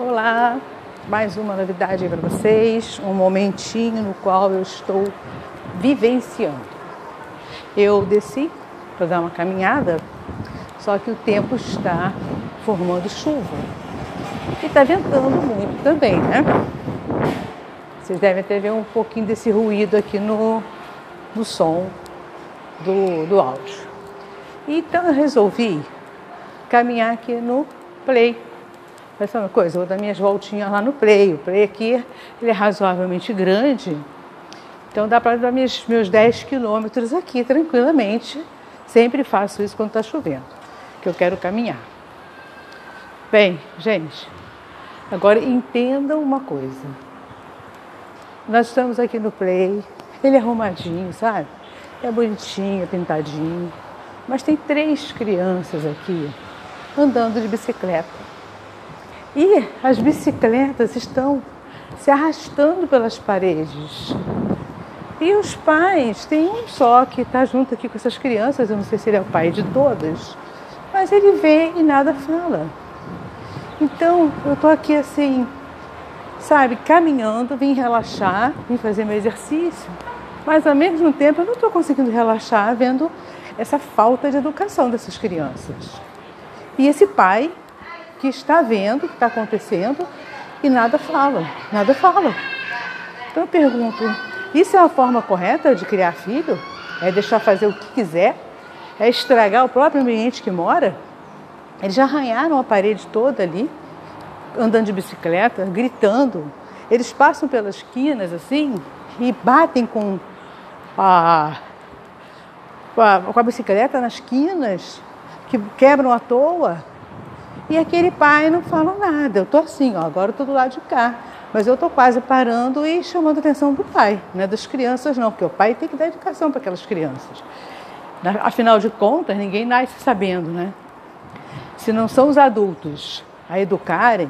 Olá, mais uma novidade para vocês, um momentinho no qual eu estou vivenciando. Eu desci para dar uma caminhada, só que o tempo está formando chuva e está ventando muito também, né? Vocês devem ter ver um pouquinho desse ruído aqui no, no som do, do áudio. Então eu resolvi caminhar aqui no play. Essa uma coisa, eu vou dar minhas voltinhas lá no play. O play aqui ele é razoavelmente grande, então dá para dar meus, meus 10 quilômetros aqui tranquilamente. Sempre faço isso quando está chovendo, que eu quero caminhar. Bem, gente, agora entendam uma coisa. Nós estamos aqui no play, ele é arrumadinho, sabe? É bonitinho, pintadinho. Mas tem três crianças aqui andando de bicicleta. E as bicicletas estão se arrastando pelas paredes. E os pais, tem um só que está junto aqui com essas crianças, eu não sei se ele é o pai de todas, mas ele vê e nada fala. Então eu estou aqui assim, sabe, caminhando, vim relaxar, vim fazer meu exercício, mas ao mesmo tempo eu não estou conseguindo relaxar vendo essa falta de educação dessas crianças. E esse pai que está vendo o que está acontecendo e nada fala, nada fala. Então eu pergunto, isso é uma forma correta de criar filho? É deixar fazer o que quiser? É estragar o próprio ambiente que mora? Eles já arranharam a parede toda ali, andando de bicicleta, gritando. Eles passam pelas esquinas assim e batem com a, com a, com a bicicleta nas quinas que quebram à toa. E aquele pai não fala nada. Eu tô assim, ó, agora eu tô do lado de cá. Mas eu tô quase parando e chamando a atenção do pai, não é das crianças não, porque o pai tem que dar educação para aquelas crianças. Afinal de contas, ninguém nasce sabendo, né? Se não são os adultos a educarem,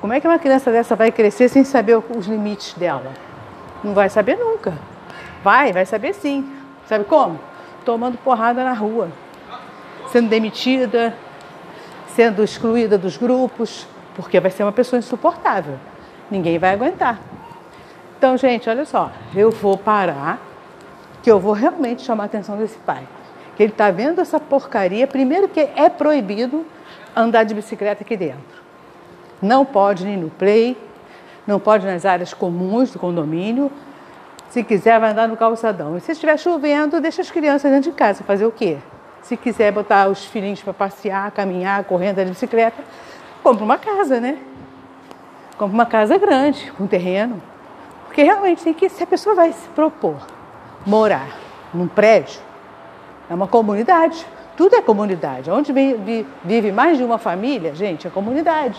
como é que uma criança dessa vai crescer sem saber os limites dela? Não vai saber nunca. Vai, vai saber sim. Sabe como? Tomando porrada na rua sendo demitida, sendo excluída dos grupos, porque vai ser uma pessoa insuportável. Ninguém vai aguentar. Então, gente, olha só, eu vou parar, que eu vou realmente chamar a atenção desse pai. Que ele está vendo essa porcaria. Primeiro que é proibido andar de bicicleta aqui dentro. Não pode nem no play, não pode nas áreas comuns do condomínio. Se quiser, vai andar no calçadão. E se estiver chovendo, deixa as crianças dentro de casa. Fazer o quê? Se quiser botar os filhinhos para passear, caminhar, correndo de bicicleta, compra uma casa, né? Compra uma casa grande, com terreno. Porque realmente tem que, se a pessoa vai se propor morar num prédio, é uma comunidade. Tudo é comunidade. Onde vive mais de uma família, gente, é comunidade.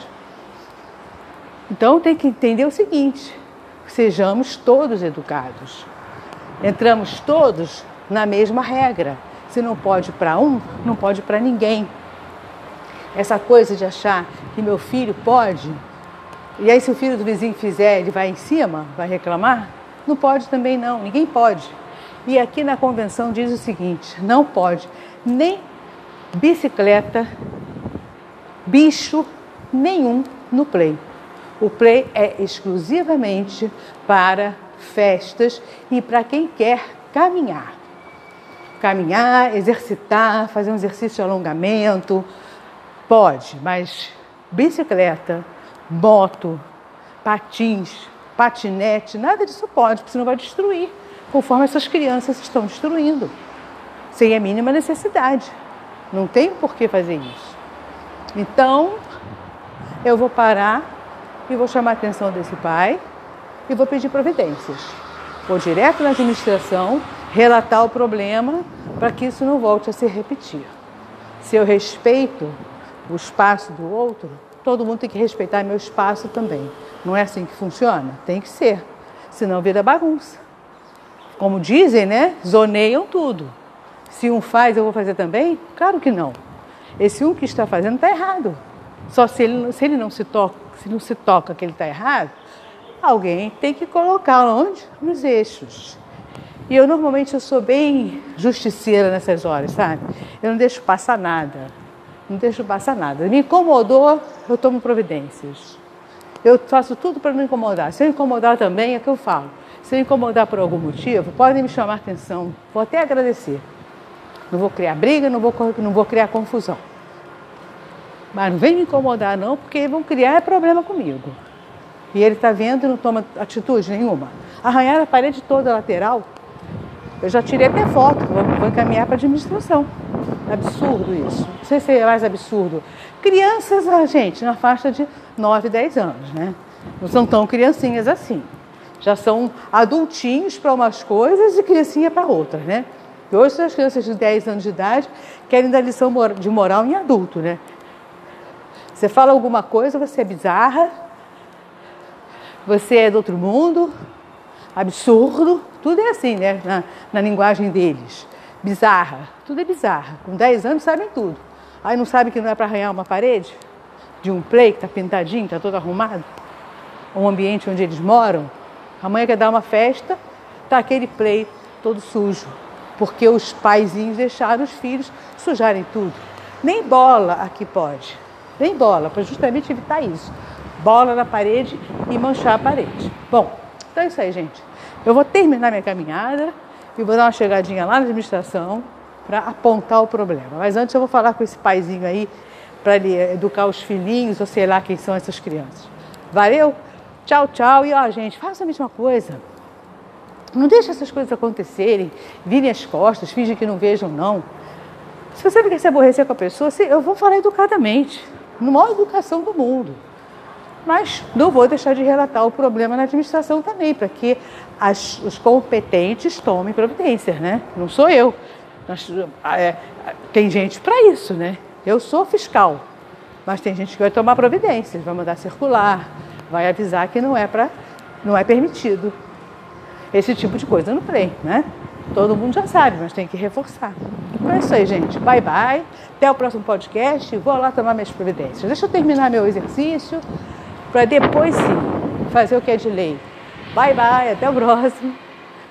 Então tem que entender o seguinte: sejamos todos educados. Entramos todos na mesma regra. Se não pode para um, não pode para ninguém. Essa coisa de achar que meu filho pode, e aí se o filho do vizinho fizer, ele vai em cima, vai reclamar? Não pode também não, ninguém pode. E aqui na convenção diz o seguinte: não pode nem bicicleta, bicho nenhum no play. O play é exclusivamente para festas e para quem quer caminhar caminhar, exercitar, fazer um exercício de alongamento, pode, mas bicicleta, moto, patins, patinete, nada disso pode, porque senão vai destruir, conforme essas crianças estão destruindo, sem a mínima necessidade. Não tem por que fazer isso. Então, eu vou parar e vou chamar a atenção desse pai e vou pedir providências. Vou direto na administração relatar o problema para que isso não volte a se repetir. Se eu respeito o espaço do outro, todo mundo tem que respeitar meu espaço também. Não é assim que funciona? Tem que ser, senão vira bagunça. Como dizem, né? Zoneiam tudo. Se um faz, eu vou fazer também? Claro que não. Esse um que está fazendo está errado. Só se ele, se ele não se toca, se não se toca que ele está errado, alguém tem que colocar onde? Nos eixos. E eu normalmente eu sou bem justiceira nessas horas, sabe? Eu não deixo passar nada. Não deixo passar nada. Me incomodou, eu tomo providências. Eu faço tudo para não incomodar. Se eu incomodar também, é que eu falo. Se eu incomodar por algum motivo, podem me chamar atenção. Vou até agradecer. Não vou criar briga, não vou, não vou criar confusão. Mas não vem me incomodar não, porque vão criar problema comigo. E ele está vendo e não toma atitude nenhuma. Arranhar a parede toda lateral, eu já tirei até foto, vou, vou encaminhar para a administração. Absurdo isso. Não sei se é mais absurdo. Crianças, a gente, na faixa de 9, 10 anos, né? Não são tão criancinhas assim. Já são adultinhos para umas coisas e criancinha para outras, né? E hoje as crianças de 10 anos de idade querem dar lição de moral em adulto, né? Você fala alguma coisa, você é bizarra, você é do outro mundo, absurdo, tudo é assim, né? Na, na linguagem deles. Bizarra, tudo é bizarra. Com 10 anos sabem tudo. Aí não sabe que não é para arranhar uma parede? De um play que está pintadinho, está todo arrumado? Um ambiente onde eles moram? A mãe quer dar uma festa, tá aquele play todo sujo. Porque os paizinhos deixaram os filhos sujarem tudo. Nem bola aqui pode. Nem bola, para justamente evitar isso. Bola na parede e manchar a parede. Bom, então é isso aí, gente. Eu vou terminar minha caminhada e vou dar uma chegadinha lá na administração para apontar o problema. Mas antes eu vou falar com esse paizinho aí para ele educar os filhinhos, ou sei lá quem são essas crianças. Valeu? Tchau, tchau. E ó, gente, faça a mesma coisa. Não deixe essas coisas acontecerem, virem as costas, fingem que não vejam, não. Se você não quer se aborrecer com a pessoa, eu vou falar educadamente, no maior educação do mundo. Mas não vou deixar de relatar o problema na administração também, para que as, os competentes tomem providências, né? Não sou eu. Nós, é, tem gente para isso, né? Eu sou fiscal, mas tem gente que vai tomar providências, vai mandar circular, vai avisar que não é para, não é permitido esse tipo de coisa no trem, né? Todo mundo já sabe, mas tem que reforçar. Então é isso aí, gente. Bye bye. Até o próximo podcast. Vou lá tomar minhas providências. Deixa eu terminar meu exercício para depois sim fazer o que é de lei. Bye bye. Até o próximo.